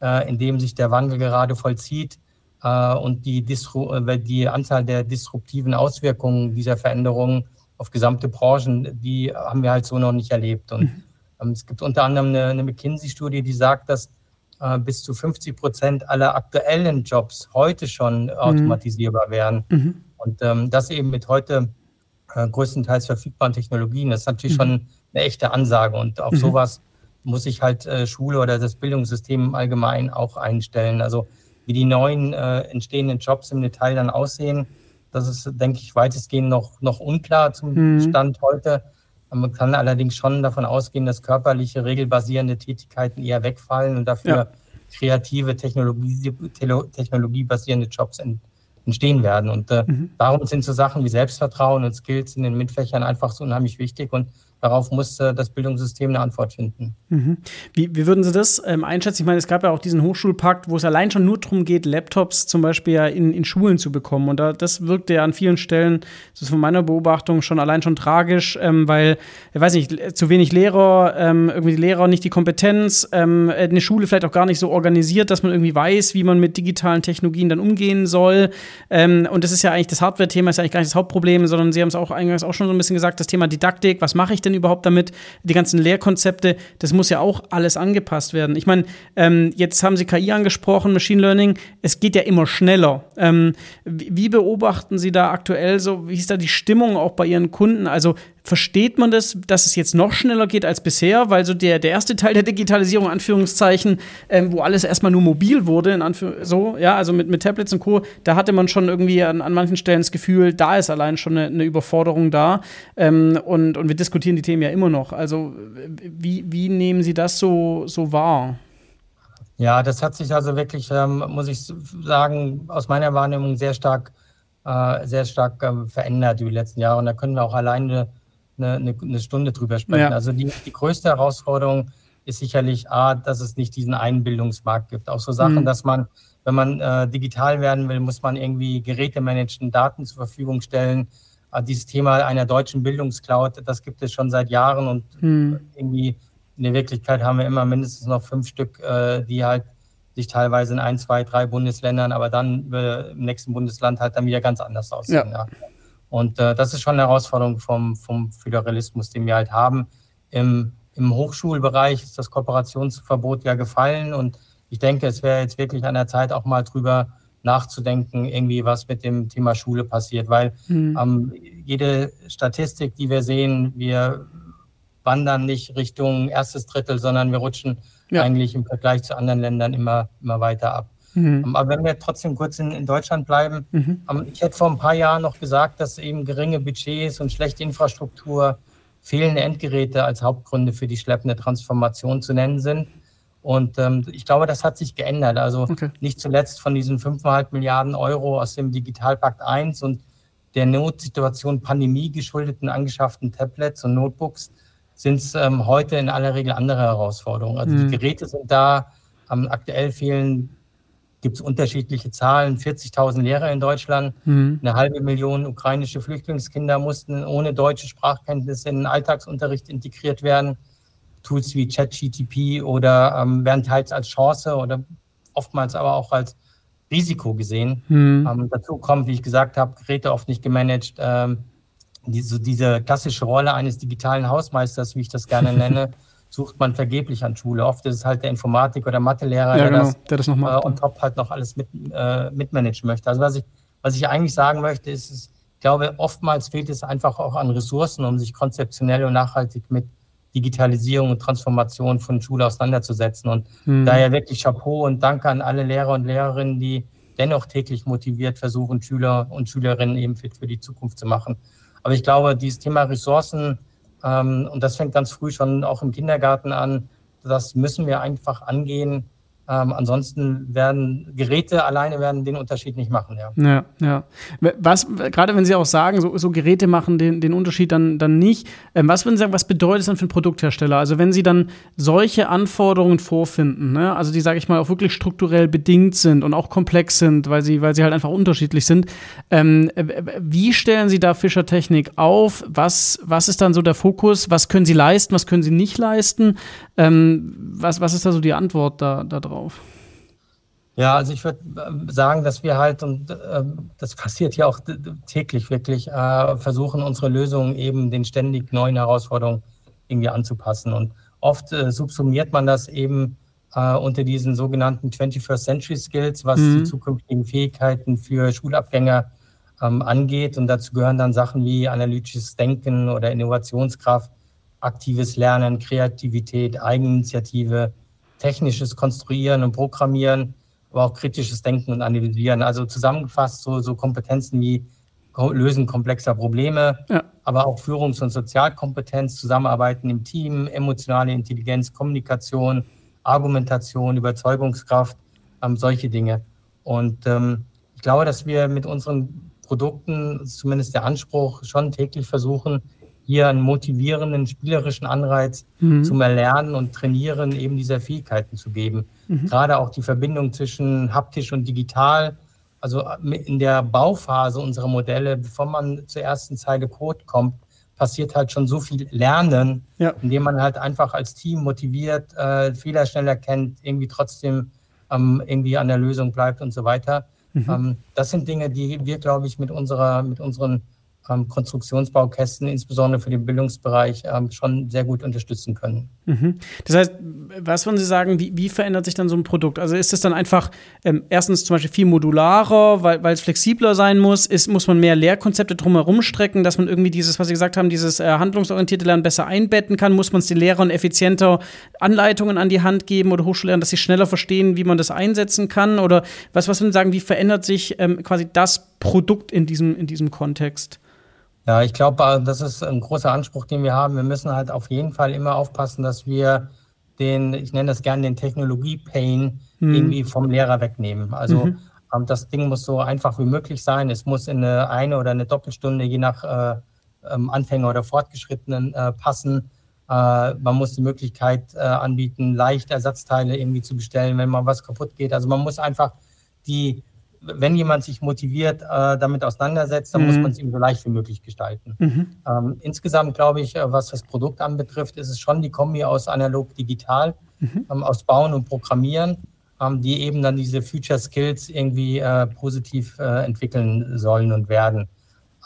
äh, in dem sich der Wandel gerade vollzieht äh, und die, Disru äh, die Anzahl der disruptiven Auswirkungen dieser Veränderungen auf gesamte Branchen, die haben wir halt so noch nicht erlebt. Und mhm. ähm, es gibt unter anderem eine, eine McKinsey-Studie, die sagt, dass bis zu 50 Prozent aller aktuellen Jobs heute schon mhm. automatisierbar wären. Mhm. Und ähm, das eben mit heute äh, größtenteils verfügbaren Technologien. Das ist natürlich mhm. schon eine echte Ansage. Und auf mhm. sowas muss sich halt äh, Schule oder das Bildungssystem allgemein auch einstellen. Also wie die neuen äh, entstehenden Jobs im Detail dann aussehen, das ist, denke ich, weitestgehend noch, noch unklar zum mhm. Stand heute. Man kann allerdings schon davon ausgehen, dass körperliche, regelbasierende Tätigkeiten eher wegfallen und dafür ja. kreative, Technologie, technologiebasierende Jobs entstehen werden. Und äh, mhm. darum sind so Sachen wie Selbstvertrauen und Skills in den MINT-Fächern einfach so unheimlich wichtig. Und darauf muss das Bildungssystem eine Antwort finden. Mhm. Wie, wie, würden Sie das ähm, einschätzen? Ich meine, es gab ja auch diesen Hochschulpakt, wo es allein schon nur darum geht, Laptops zum Beispiel ja in, in Schulen zu bekommen. Und da, das wirkte ja an vielen Stellen, das ist von meiner Beobachtung schon allein schon tragisch, ähm, weil, ich weiß nicht, zu wenig Lehrer, ähm, irgendwie die Lehrer nicht die Kompetenz, ähm, eine Schule vielleicht auch gar nicht so organisiert, dass man irgendwie weiß, wie man mit digitalen Technologien dann umgehen soll. Ähm, und das ist ja eigentlich das Hardware-Thema, ist ja eigentlich gar nicht das Hauptproblem, sondern Sie haben es auch eingangs auch schon so ein bisschen gesagt, das Thema Didaktik, was mache ich denn? Denn überhaupt damit? Die ganzen Lehrkonzepte, das muss ja auch alles angepasst werden. Ich meine, ähm, jetzt haben Sie KI angesprochen, Machine Learning, es geht ja immer schneller. Ähm, wie beobachten Sie da aktuell so, wie ist da die Stimmung auch bei Ihren Kunden? Also versteht man das, dass es jetzt noch schneller geht als bisher, weil so der, der erste Teil der Digitalisierung, Anführungszeichen, ähm, wo alles erstmal nur mobil wurde, in Anführ so, ja, also mit, mit Tablets und Co., da hatte man schon irgendwie an, an manchen Stellen das Gefühl, da ist allein schon eine, eine Überforderung da. Ähm, und, und wir diskutieren die Themen ja immer noch. Also, wie, wie nehmen Sie das so, so wahr? Ja, das hat sich also wirklich, ähm, muss ich sagen, aus meiner Wahrnehmung sehr stark, äh, sehr stark äh, verändert über die letzten Jahre. Und da können wir auch alleine eine, eine Stunde drüber sprechen. Ja. Also die, die größte Herausforderung ist sicherlich A, dass es nicht diesen Einbildungsmarkt gibt. Auch so Sachen, mhm. dass man, wenn man äh, digital werden will, muss man irgendwie Geräte managen, Daten zur Verfügung stellen. Äh, dieses Thema einer deutschen Bildungscloud, das gibt es schon seit Jahren und mhm. irgendwie in der Wirklichkeit haben wir immer mindestens noch fünf Stück, äh, die halt sich teilweise in ein, zwei, drei Bundesländern, aber dann im nächsten Bundesland halt dann wieder ganz anders aussehen. Ja. Ja. Und äh, das ist schon eine Herausforderung vom, vom Föderalismus, den wir halt haben. Im, Im Hochschulbereich ist das Kooperationsverbot ja gefallen und ich denke, es wäre jetzt wirklich an der Zeit, auch mal drüber nachzudenken, irgendwie was mit dem Thema Schule passiert, weil mhm. ähm, jede Statistik, die wir sehen, wir wandern nicht Richtung erstes Drittel, sondern wir rutschen ja. eigentlich im Vergleich zu anderen Ländern immer, immer weiter ab. Mhm. Aber wenn wir trotzdem kurz in, in Deutschland bleiben, mhm. Ähm, ich hätte vor ein paar Jahren noch gesagt, dass eben geringe Budgets und schlechte Infrastruktur, fehlende Endgeräte als Hauptgründe für die schleppende Transformation zu nennen sind. Und ähm, ich glaube, das hat sich geändert. Also okay. nicht zuletzt von diesen 5,5 Milliarden Euro aus dem Digitalpakt 1 und der Notsituation Pandemie geschuldeten angeschafften Tablets und Notebooks sind es ähm, heute in aller Regel andere Herausforderungen. Also mhm. die Geräte sind da, ähm, aktuell fehlen, gibt es unterschiedliche Zahlen, 40.000 Lehrer in Deutschland, mhm. eine halbe Million ukrainische Flüchtlingskinder mussten ohne deutsche Sprachkenntnisse in den Alltagsunterricht integriert werden. Tools wie ChatGTP oder ähm, werden teils als Chance oder oftmals aber auch als Risiko gesehen. Mhm. Ähm, dazu kommt, wie ich gesagt habe, Geräte oft nicht gemanagt. Ähm, diese, diese klassische Rolle eines digitalen Hausmeisters, wie ich das gerne [laughs] nenne, sucht man vergeblich an Schule. Oft ist es halt der Informatik- oder Mathelehrer, ja, der, genau, das, der das noch macht. Äh, und top halt noch alles mit, äh, mitmanagen möchte. Also was ich, was ich eigentlich sagen möchte, ist, ist, ich glaube, oftmals fehlt es einfach auch an Ressourcen, um sich konzeptionell und nachhaltig mit Digitalisierung und Transformation von Schule auseinanderzusetzen. Und mhm. daher wirklich Chapeau und Danke an alle Lehrer und Lehrerinnen, die dennoch täglich motiviert versuchen, Schüler und Schülerinnen eben fit für die Zukunft zu machen. Aber ich glaube, dieses Thema Ressourcen, und das fängt ganz früh schon auch im Kindergarten an, das müssen wir einfach angehen, ähm, ansonsten werden Geräte alleine werden den Unterschied nicht machen, ja. Ja, ja. Was, gerade wenn Sie auch sagen, so, so Geräte machen den, den Unterschied dann, dann nicht, ähm, was würden Sie sagen, was bedeutet das dann für einen Produkthersteller? Also wenn Sie dann solche Anforderungen vorfinden, ne? also die, sage ich mal, auch wirklich strukturell bedingt sind und auch komplex sind, weil sie, weil sie halt einfach unterschiedlich sind, ähm, wie stellen Sie da Fischer Technik auf? Was, was ist dann so der Fokus? Was können Sie leisten? Was können Sie nicht leisten? Ähm, was, was ist da so die Antwort da, da drauf? Drauf? Ja, also ich würde äh, sagen, dass wir halt, und äh, das passiert ja auch täglich wirklich, äh, versuchen, unsere Lösungen eben den ständig neuen Herausforderungen irgendwie anzupassen. Und oft äh, subsumiert man das eben unter diesen sogenannten 21st Century Skills, was mhm. die zukünftigen Fähigkeiten für Schulabgänger ähm, angeht. Und dazu gehören dann Sachen wie analytisches Denken oder Innovationskraft, aktives Lernen, Kreativität, Eigeninitiative, technisches Konstruieren und Programmieren, aber auch kritisches Denken und Analysieren. Also zusammengefasst so, so Kompetenzen wie Lösen komplexer Probleme, ja. aber auch Führungs- und Sozialkompetenz, Zusammenarbeiten im Team, emotionale Intelligenz, Kommunikation, Argumentation, Überzeugungskraft, ähm, solche Dinge. Und ähm, ich glaube, dass wir mit unseren Produkten, zumindest der Anspruch, schon täglich versuchen, hier einen motivierenden, spielerischen Anreiz mhm. zum Erlernen und Trainieren eben dieser Fähigkeiten zu geben. Mhm. Gerade auch die Verbindung zwischen haptisch und digital. Also in der Bauphase unserer Modelle, bevor man zur ersten Zeile Code kommt, passiert halt schon so viel Lernen, ja. indem man halt einfach als Team motiviert, äh, Fehler schneller kennt, irgendwie trotzdem ähm, irgendwie an der Lösung bleibt und so weiter. Mhm. Ähm, das sind Dinge, die wir, glaube ich, mit unserer, mit unseren Konstruktionsbaukästen, insbesondere für den Bildungsbereich, ähm, schon sehr gut unterstützen können. Mhm. Das heißt, was würden Sie sagen, wie, wie, verändert sich dann so ein Produkt? Also ist es dann einfach ähm, erstens zum Beispiel viel modularer, weil, weil es flexibler sein muss? Ist, muss man mehr Lehrkonzepte drumherum strecken, dass man irgendwie dieses, was Sie gesagt haben, dieses äh, handlungsorientierte Lernen besser einbetten kann? Muss man es den Lehrern effizienter Anleitungen an die Hand geben oder Hochschullehrern, dass sie schneller verstehen, wie man das einsetzen kann? Oder was, was würden Sie sagen, wie verändert sich ähm, quasi das Produkt in diesem, in diesem Kontext? Ja, ich glaube, äh, das ist ein großer Anspruch, den wir haben. Wir müssen halt auf jeden Fall immer aufpassen, dass wir den, ich nenne das gerne den Technologie-Pain, mhm. irgendwie vom Lehrer wegnehmen. Also mhm. Ähm, das Ding muss so einfach wie möglich sein. Es muss in eine, eine oder eine Doppelstunde, je nach äh, ähm, Anfänger oder Fortgeschrittenen, äh, passen. Äh, man muss die Möglichkeit äh, anbieten, leicht Ersatzteile irgendwie zu bestellen, wenn mal was kaputt geht. Also man muss einfach die wenn jemand sich motiviert äh, damit auseinandersetzt, dann mhm. muss man es ihm so leicht wie möglich gestalten. Mhm. Ähm, insgesamt glaube ich, äh, was das Produkt anbetrifft, ist es schon die Kombi aus analog digital, mhm. ähm, aus Bauen und Programmieren, ähm, die eben dann diese Future Skills irgendwie äh, positiv äh, entwickeln sollen und werden.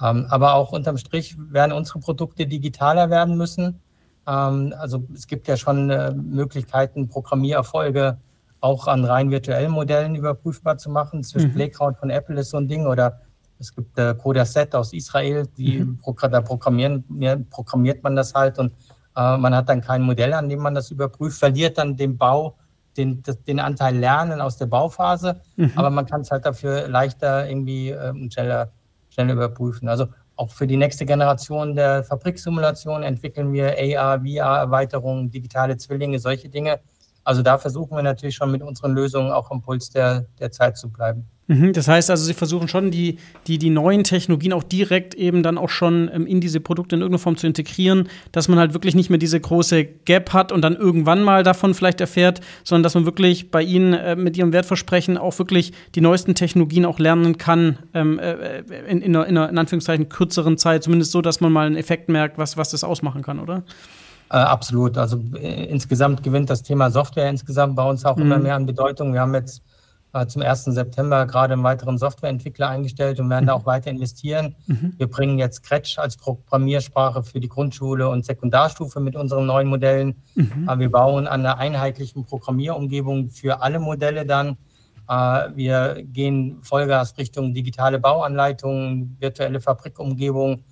Ähm, aber auch unterm Strich werden unsere Produkte digitaler werden müssen. Ähm, also es gibt ja schon äh, Möglichkeiten, Programmiererfolge auch an rein virtuellen Modellen überprüfbar zu machen. Zwischen mhm. Playground von Apple ist so ein Ding oder es gibt äh, Codaset aus Israel, die mhm. da programmieren, ja, programmiert man das halt und äh, man hat dann kein Modell, an dem man das überprüft, verliert dann den Bau, den, den Anteil Lernen aus der Bauphase, mhm. aber man kann es halt dafür leichter irgendwie äh, schneller, schneller überprüfen. Also auch für die nächste Generation der Fabriksimulation entwickeln wir AR, VR-Erweiterungen, digitale Zwillinge, solche Dinge, Also da versuchen wir natürlich schon mit unseren Lösungen auch am Puls der, der Zeit zu bleiben. Mhm, das heißt also, Sie versuchen schon die, die, die neuen Technologien auch direkt eben dann auch schon ähm, in diese Produkte in irgendeiner Form zu integrieren, dass man halt wirklich nicht mehr diese große Gap hat und dann irgendwann mal davon vielleicht erfährt, sondern dass man wirklich bei Ihnen äh, mit Ihrem Wertversprechen auch wirklich die neuesten Technologien auch lernen kann, ähm, äh, in, in, einer, in einer in Anführungszeichen kürzeren Zeit, zumindest so, dass man mal einen Effekt merkt, was, was das ausmachen kann, oder? Äh, absolut. Also äh, insgesamt gewinnt das Thema Software insgesamt bei uns auch mhm. immer mehr an Bedeutung. Wir haben jetzt äh, zum 1. September gerade einen weiteren Softwareentwickler eingestellt und werden mhm. da auch weiter investieren. Mhm. Wir bringen jetzt Scratch als Programmiersprache für die Grundschule und Sekundarstufe mit unseren neuen Modellen. Mhm. Äh, wir bauen an einer einheitlichen Programmierumgebung für alle Modelle dann. Äh, wir gehen Vollgas Richtung digitale Bauanleitungen, virtuelle Fabrikumgebung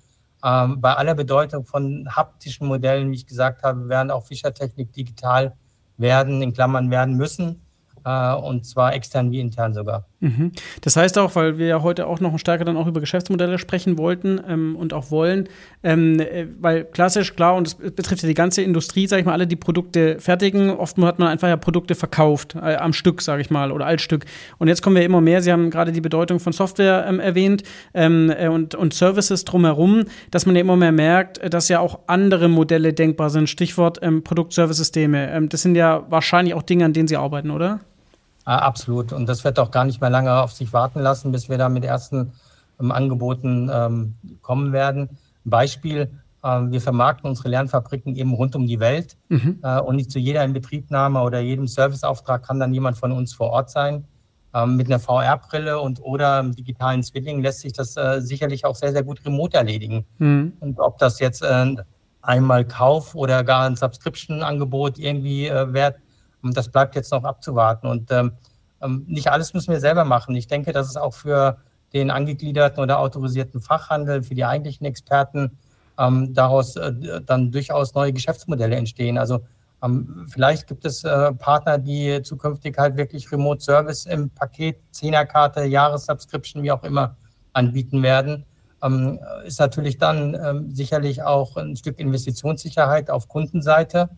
ähm, bei aller Bedeutung von haptischen Modellen, wie ich gesagt habe, werden auch Fischertechnik digital werden, in Klammern werden müssen. Äh, und zwar extern wie intern sogar. Mhm. Das heißt auch, weil wir ja heute auch noch stärker dann auch über Geschäftsmodelle sprechen wollten ähm, und auch wollen, ähm, äh, weil klassisch, klar, und das betrifft ja die ganze Industrie, sage ich mal, alle die Produkte fertigen. Oft hat man einfach ja Produkte verkauft, äh, am Stück, sage ich mal, oder als Stück. Und jetzt kommen wir immer mehr, Sie haben gerade die Bedeutung von Software ähm, erwähnt ähm, äh, und, und Services drumherum, dass man ja immer mehr merkt, äh, dass ja auch andere Modelle denkbar sind. Stichwort ähm, Produkt-Service-Systeme. Ähm, das sind ja wahrscheinlich auch Dinge, an denen Sie arbeiten, oder? Ah, absolut. Und das wird auch gar nicht mehr lange auf sich warten lassen, bis wir da mit ersten ähm, Angeboten ähm, kommen werden. Beispiel, ähm, wir vermarkten unsere Lernfabriken eben rund um die Welt. Mhm. Äh, und nicht zu jeder Inbetriebnahme oder jedem Serviceauftrag kann dann jemand von uns vor Ort sein. Mit einer VR-Brille und oder einem digitalen Zwilling lässt sich das äh, sicherlich auch sehr, sehr gut remote erledigen. Mhm. Und ob das jetzt äh, einmal Kauf oder gar ein Subscription-Angebot irgendwie wert und das bleibt jetzt noch abzuwarten. Und ähm, ähm, nicht alles müssen wir selber machen. Ich denke, dass es auch für den angegliederten oder autorisierten Fachhandel, für die eigentlichen Experten ähm, daraus äh, dann durchaus neue Geschäftsmodelle entstehen. Also ähm, vielleicht gibt es äh, Partner, die zukünftig halt wirklich Remote Service im Paket, Zehnerkarte, Jahressubscription, wie auch immer, anbieten werden. Ähm, ist natürlich dann ähm, sicherlich auch ein Stück Investitionssicherheit auf Kundenseite.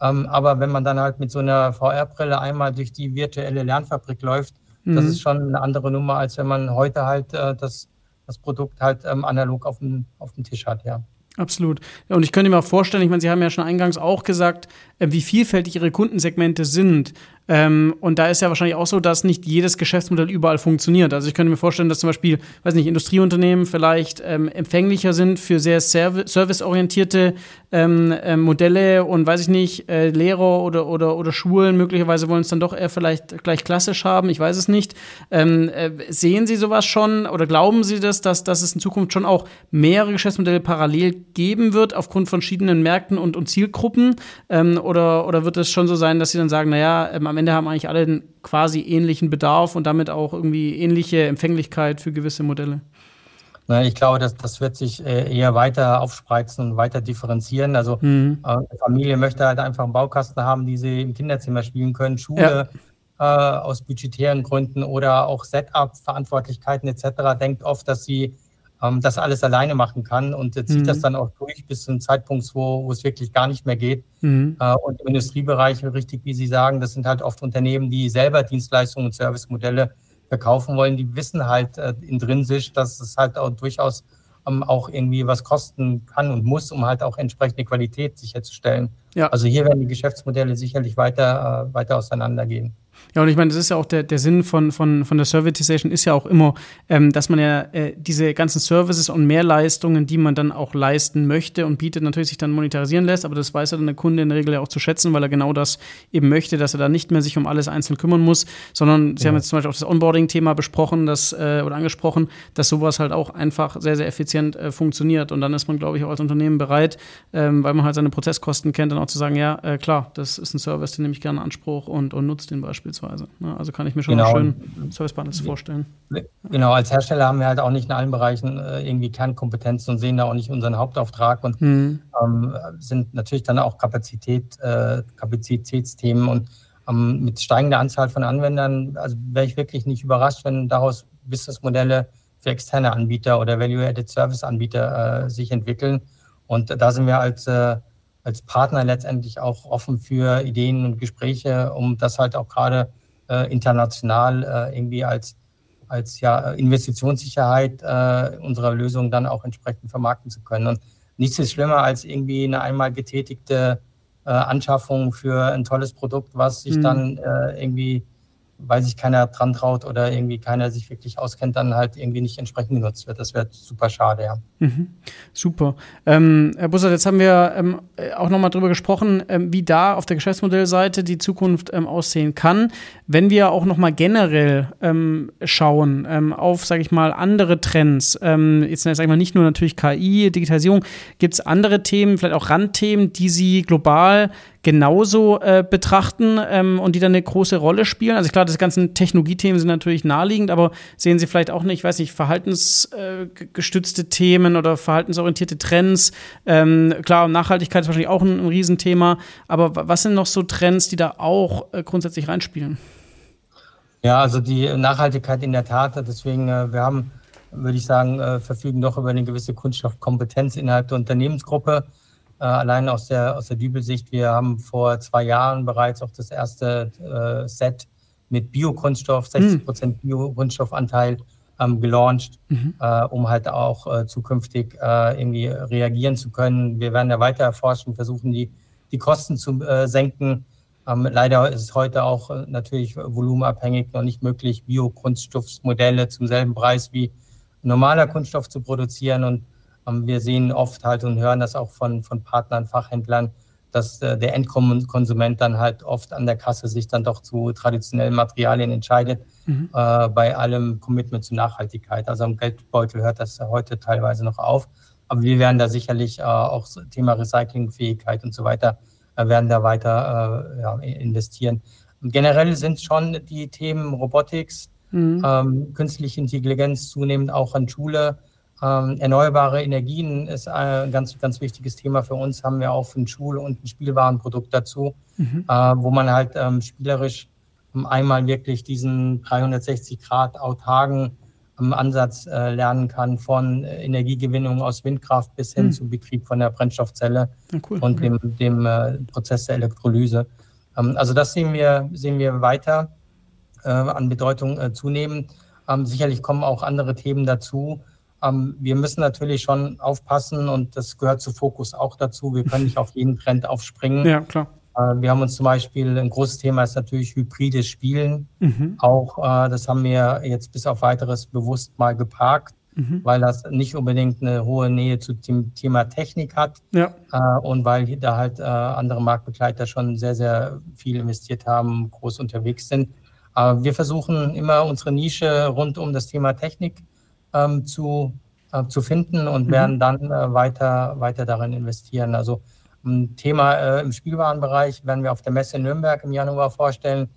Ähm, aber wenn man dann halt mit so einer VR-Brille einmal durch die virtuelle Lernfabrik läuft, mhm. das ist schon eine andere Nummer, als wenn man heute halt äh, das, das Produkt halt ähm, analog auf dem, auf dem Tisch hat, ja. Absolut. Und ich könnte mir auch vorstellen, ich meine, Sie haben ja schon eingangs auch gesagt, äh, wie vielfältig Ihre Kundensegmente sind. Ähm, und da ist ja wahrscheinlich auch so, dass nicht jedes Geschäftsmodell überall funktioniert. Also ich könnte mir vorstellen, dass zum Beispiel, weiß nicht, Industrieunternehmen vielleicht ähm, empfänglicher sind für sehr serviceorientierte ähm, äh, Modelle und weiß ich nicht, äh, Lehrer oder, oder, oder Schulen möglicherweise wollen es dann doch eher vielleicht gleich klassisch haben. Ich weiß es nicht. Sehen Sie sowas schon oder glauben Sie das, dass, dass es in Zukunft schon auch mehrere Geschäftsmodelle parallel geben wird aufgrund von verschiedenen Märkten und, und Zielgruppen? Ähm, oder, oder wird es schon so sein, dass Sie dann sagen, naja, ähm, am Ende haben eigentlich alle einen quasi ähnlichen Bedarf und damit auch irgendwie ähnliche Empfänglichkeit für gewisse Modelle? Ich glaube, das, das wird sich äh, eher weiter aufspreizen und weiter differenzieren. Also mhm. äh, Familie möchte halt einfach einen Baukasten haben, die sie im Kinderzimmer spielen können. Schule ja. äh, aus budgetären Gründen oder auch Setup, Verantwortlichkeiten etc. denkt oft, dass sie ähm, das alles alleine machen kann und äh, zieht mhm. das dann auch durch bis zum Zeitpunkt, wo, wo es wirklich gar nicht mehr geht. Mhm. Äh, und im Industriebereich, richtig wie Sie sagen, das sind halt oft Unternehmen, die selber Dienstleistungen und Servicemodelle verkaufen wollen, die wissen halt äh, intrinsisch, dass es halt auch durchaus ähm, auch irgendwie was kosten kann und muss, um halt auch entsprechende Qualität sicherzustellen. Ja. Also hier werden die Geschäftsmodelle sicherlich weiter, äh, weiter auseinandergehen. Ja, und ich meine, das ist ja auch der, der Sinn von, von, von der Servitization ist ja auch immer, ähm, dass man ja äh, diese ganzen Services und Mehrleistungen, die man dann auch leisten möchte und bietet, natürlich sich dann monetarisieren lässt, aber das weiß ja dann der Kunde in der Regel ja auch zu schätzen, weil er genau das eben möchte, dass er da nicht mehr sich um alles einzeln kümmern muss, sondern Sie ja. haben jetzt zum Beispiel auch das Onboarding-Thema besprochen, das, äh, oder angesprochen, dass sowas halt auch einfach sehr, sehr effizient äh, funktioniert. Und dann ist man, glaube ich, auch als Unternehmen bereit, ähm, weil man halt seine Prozesskosten kennt, dann auch zu sagen, ja, äh, klar, das ist ein Service, den nehme ich gerne in Anspruch und, und nutze den beispielsweise beispielsweise. Ne? Also kann ich mir schon genau. schön Service Bundles vorstellen. Genau, als Hersteller haben wir halt auch nicht in allen Bereichen äh, irgendwie Kernkompetenzen und sehen da auch nicht unseren Hauptauftrag und mhm. ähm, sind natürlich dann auch Kapazität, äh, Kapazitätsthemen und ähm, mit steigender Anzahl von Anwendern, also wäre ich wirklich nicht überrascht, wenn daraus Businessmodelle für externe Anbieter oder Value-Added Service-Anbieter äh, sich entwickeln. Und da sind wir als äh, als Partner letztendlich auch offen für Ideen und Gespräche, um das halt auch gerade äh, international äh, irgendwie als, als ja, Investitionssicherheit äh, unserer Lösung dann auch entsprechend vermarkten zu können. Und nichts ist schlimmer als irgendwie eine einmal getätigte äh, Anschaffung für ein tolles Produkt, was sich mhm. dann äh, irgendwie weil sich keiner dran traut oder irgendwie keiner sich wirklich auskennt, dann halt irgendwie nicht entsprechend genutzt wird. Das wäre super schade, ja. Mhm. Super. Ähm, Herr Bussert, jetzt haben wir ähm, auch nochmal drüber gesprochen, ähm, wie da auf der Geschäftsmodellseite die Zukunft ähm, aussehen kann. Wenn wir auch nochmal generell ähm, schauen ähm, auf, sage ich mal, andere Trends, jetzt sage ich mal nicht nur natürlich KI, Digitalisierung, gibt es andere Themen, vielleicht auch Randthemen, die Sie global genauso äh, betrachten ähm, und die dann eine große Rolle spielen? Also klar, das ganzen Technologiethemen sind natürlich naheliegend, aber sehen Sie vielleicht auch nicht, ich weiß nicht, verhaltensgestützte äh, Themen oder verhaltensorientierte Trends? Ähm, klar, Nachhaltigkeit ist wahrscheinlich auch ein, ein Riesenthema, aber was sind noch so Trends, die da auch äh, grundsätzlich reinspielen? Ja, also die Nachhaltigkeit in der Tat, deswegen, äh, wir haben, würde ich sagen, äh, verfügen doch über eine gewisse Kunststoffkompetenz innerhalb der Unternehmensgruppe allein aus der, aus der Dübel-Sicht, wir haben vor zwei Jahren bereits auch das erste äh, Set mit Biokunststoff, 60 hm. Prozent Biokunststoffanteil ähm, gelauncht, mhm. äh, um halt auch äh, zukünftig äh, irgendwie reagieren zu können. Wir werden ja weiter erforschen, versuchen die, die Kosten zu äh, senken. Ähm, leider ist es heute auch äh, natürlich volumenabhängig noch nicht möglich, Biokunststoffmodelle zum selben Preis wie normaler Kunststoff zu produzieren und wir sehen oft halt und hören das auch von, von Partnern, Fachhändlern, dass äh, der Endkonsument dann halt oft an der Kasse sich dann doch zu traditionellen Materialien entscheidet, mhm. äh, bei allem Commitment zu Nachhaltigkeit. Also am Geldbeutel hört das heute teilweise noch auf. Aber wir werden da sicherlich äh, auch Thema Recyclingfähigkeit und so weiter, äh, werden da weiter äh, ja, investieren. Und generell sind schon die Themen Robotics, mhm. ähm, künstliche Intelligenz zunehmend auch an Schule ähm, erneuerbare Energien ist ein ganz, ganz wichtiges Thema für uns. Haben wir auch ein Schul- und ein Spielwarenprodukt dazu, mhm. äh, wo man halt ähm, spielerisch ähm, einmal wirklich diesen 360 Grad autarken ähm, Ansatz äh, lernen kann, von äh, Energiegewinnung aus Windkraft bis hin mhm. zum Betrieb von der Brennstoffzelle ja, cool. und okay. dem, dem äh, Prozess der Elektrolyse. Ähm, also das sehen wir, sehen wir weiter äh, an Bedeutung äh, zunehmen. Ähm, sicherlich kommen auch andere Themen dazu ähm, wir müssen natürlich schon aufpassen und das gehört zu Fokus auch dazu. Wir können nicht auf jeden Trend aufspringen. Ja, klar. Äh, wir haben uns zum Beispiel, ein großes Thema ist natürlich hybrides Spielen. Mhm. Auch äh, das haben wir jetzt bis auf weiteres bewusst mal geparkt, mhm. weil das nicht unbedingt eine hohe Nähe zu dem Thema Technik hat. Ja. Äh, und weil da halt äh, andere Marktbegleiter schon sehr, sehr viel investiert haben, groß unterwegs sind. Aber wir versuchen immer unsere Nische rund um das Thema Technik ähm, zu, äh, zu finden und mhm. werden dann äh, weiter, weiter darin investieren. Also ein Thema äh, im Spielwarenbereich werden wir auf der Messe in Nürnberg im Januar vorstellen.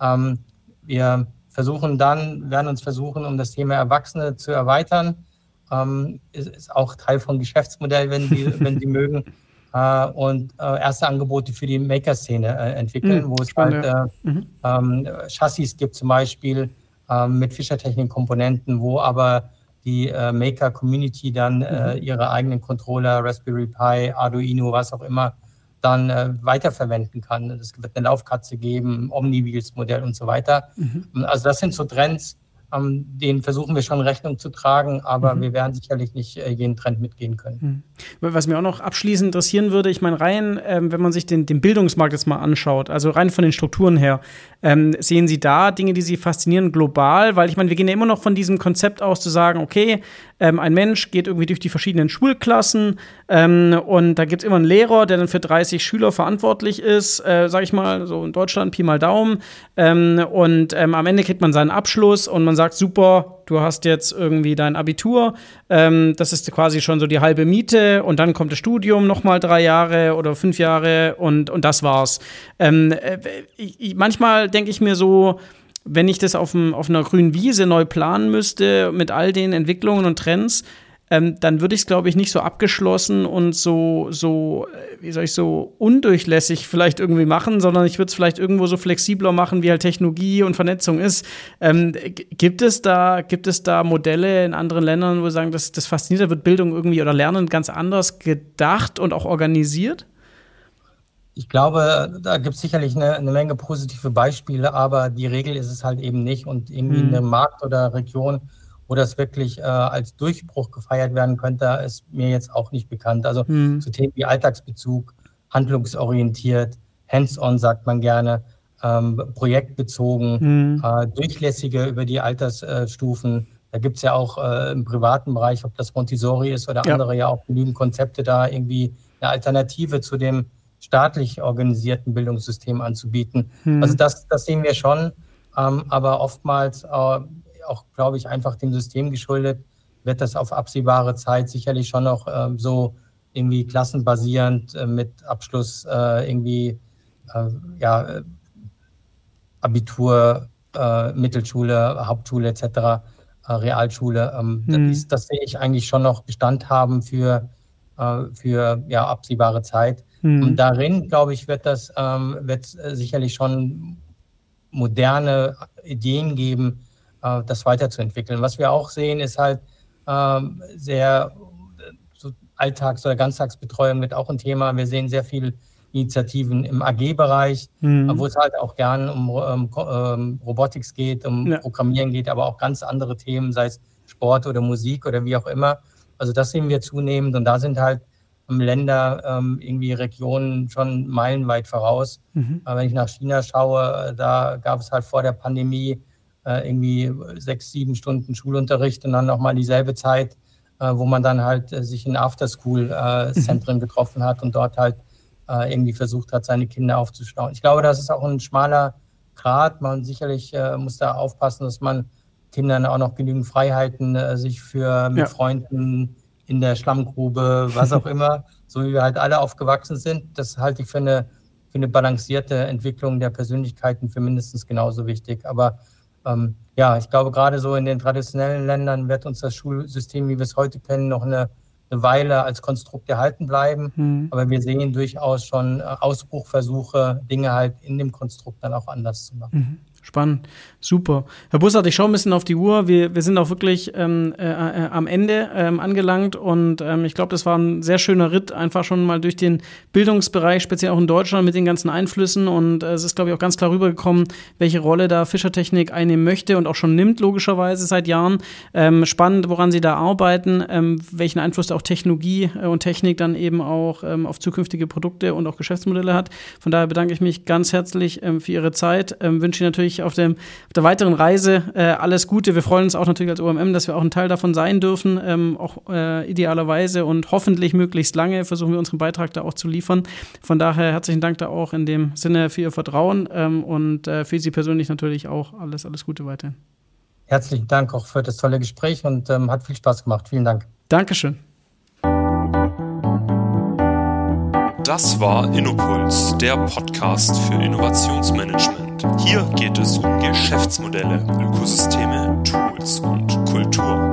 Ähm, wir versuchen dann, werden uns versuchen, um das Thema Erwachsene zu erweitern. Ähm, ist, ist, auch Teil von Geschäftsmodell, wenn Sie, [laughs] wenn Sie mögen. Äh, und äh, erste Angebote für die Maker-Szene äh, entwickeln, mhm, wo es spannend, halt äh, mhm. ähm, Chassis gibt zum Beispiel ähm, mit Fischertechnik-Komponenten, wo aber die äh, Maker-Community dann äh, mhm. ihre eigenen Controller, Raspberry Pi, Arduino, was auch immer, dann äh, weiterverwenden kann. Es wird eine Laufkatze geben, Omni-Wheels-Modell und so weiter. Mhm. Also das sind so Trends, ähm, denen versuchen wir schon Rechnung zu tragen, aber mhm. wir werden sicherlich nicht äh, jeden Trend mitgehen können. Mhm. Was mir auch noch abschließend interessieren würde, ich meine, rein, ähm, wenn man sich den, den Bildungsmarkt jetzt mal anschaut, also rein von den Strukturen her, ähm, sehen Sie da Dinge, die Sie faszinieren global? Weil ich meine, wir gehen ja immer noch von diesem Konzept aus zu sagen, okay, ähm, ein Mensch geht irgendwie durch die verschiedenen Schulklassen ähm, und da gibt es immer einen Lehrer, der dann für 30 Schüler verantwortlich ist, äh, sage ich mal, so in Deutschland, Pi mal Daumen. Ähm, und ähm, am Ende kriegt man seinen Abschluss und man sagt, super, du hast jetzt irgendwie dein Abitur, ähm, das ist quasi schon so die halbe Miete und dann kommt das Studium nochmal drei Jahre oder fünf Jahre und, und das war's. Ähm, äh, manchmal denke ich mir so, wenn ich das auf, dem, auf einer grünen Wiese neu planen müsste, mit all den Entwicklungen und Trends, ähm, dann würde ich es, glaube ich, nicht so abgeschlossen und so, so, äh, wie soll ich so undurchlässig vielleicht irgendwie machen, sondern ich würde es vielleicht irgendwo so flexibler machen, wie halt Technologie und Vernetzung ist. Ähm, gibt es da, gibt es da Modelle in anderen Ländern, wo wir sagen, das, das fasziniert, da wird Bildung irgendwie oder Lernen ganz anders gedacht und auch organisiert? Ich glaube, da gibt es sicherlich eine, eine, Menge positive Beispiele, aber die Regel ist es halt eben nicht. Und irgendwie mhm. eine Markt oder Region, wo das wirklich äh, als Durchbruch gefeiert werden könnte, ist mir jetzt auch nicht bekannt. Also mhm. zu Themen wie Alltagsbezug, handlungsorientiert, hands-on sagt man gerne, ähm, projektbezogen, mhm. äh, durchlässige über die Altersstufen. Da gibt es ja auch äh, im privaten Bereich, ob das Montessori ist oder ja. andere, ja auch genügend Konzepte da irgendwie eine Alternative zu dem staatlich organisierten Bildungssystem anzubieten. Mhm. Also das, das sehen wir schon, ähm, aber oftmals äh, auch, glaube ich, einfach dem System geschuldet, wird das auf absehbare Zeit sicherlich schon noch äh, so irgendwie klassenbasierend äh, mit Abschluss äh, irgendwie äh, ja, Abitur, äh, Mittelschule, Hauptschule etc., äh, Realschule. Ähm, mhm. das, das, sehe ich eigentlich schon noch Bestand haben für, äh, für ja, absehbare Zeit. Mhm. Und darin, glaube ich, wird das ähm, wird sicherlich schon moderne Ideen geben, äh, das weiterzuentwickeln. Was wir auch sehen, ist halt ähm, sehr so Alltags- oder Ganztagsbetreuung wird auch ein Thema. Wir sehen sehr viel Initiativen im AG-Bereich, mhm. wo es halt auch gern um, um, um Robotics geht, um ja. Programmieren geht, aber auch ganz andere Themen, sei es Sport oder Musik oder wie auch immer. Also das sehen wir zunehmend und da sind halt Länder, ähm, irgendwie Regionen schon meilenweit voraus. Mhm. wenn ich nach China schaue, da gab es halt vor der Pandemie äh, irgendwie sechs, sieben Stunden Schulunterricht und dann nochmal dieselbe Zeit, äh, wo man dann halt äh, sich in Afterschool-Zentren mhm. getroffen hat und dort halt äh, irgendwie versucht hat, seine Kinder aufzustauen. Ich glaube, das ist auch ein schmaler Grad. Man sicherlich äh, muss da aufpassen, dass man Kindern auch noch genügend Freiheiten, äh, sich für mit ja. Freunden in der Schlammgrube, was auch [laughs] immer, so wie wir halt alle aufgewachsen sind. Das halte ich für eine, für eine balancierte Entwicklung der Persönlichkeiten für mindestens genauso wichtig. Aber ähm, ja, ich glaube, gerade so in den traditionellen Ländern wird uns das Schulsystem, wie wir es heute kennen, noch eine eine Weile als Konstrukt erhalten bleiben. Mhm. Aber wir sehen durchaus schon äh, Ausbruchversuche, Dinge halt in dem Konstrukt dann auch anders zu machen. Mhm. Spannend, super. Herr Bussard, ich schaue ein bisschen auf die Uhr. Wir, wir sind auch wirklich ähm, äh, äh, am Ende ähm, angelangt und ähm, ich glaube, das war ein sehr schöner Ritt, einfach schon mal durch den Bildungsbereich, speziell auch in Deutschland mit den ganzen Einflüssen und äh, es ist, glaube ich, auch ganz klar rübergekommen, welche Rolle da Fischertechnik einnehmen möchte und auch schon nimmt, logischerweise seit Jahren. Ähm, spannend, woran Sie da arbeiten, ähm, welchen Einfluss da auch Technologie äh, und Technik dann eben auch ähm, auf zukünftige Produkte und auch Geschäftsmodelle hat. Von daher bedanke ich mich ganz herzlich für Ihre Zeit, wünsche Ihnen natürlich auf, dem, auf der weiteren Reise äh, alles Gute. Wir freuen uns auch natürlich als OMM, dass wir auch ein Teil davon sein dürfen, ähm, auch äh, idealerweise und hoffentlich möglichst lange versuchen wir unseren Beitrag da auch zu liefern. Von daher herzlichen Dank da auch in dem Sinne für Ihr Vertrauen ähm, und äh, für Sie persönlich natürlich auch alles, alles Gute weiterhin. Herzlichen Dank auch für das tolle Gespräch und ähm, hat viel Spaß gemacht. Vielen Dank. Dankeschön. Das war Innopuls, der Podcast für Innovationsmanagement. Hier geht es um Geschäftsmodelle, Ökosysteme, Tools und Kultur.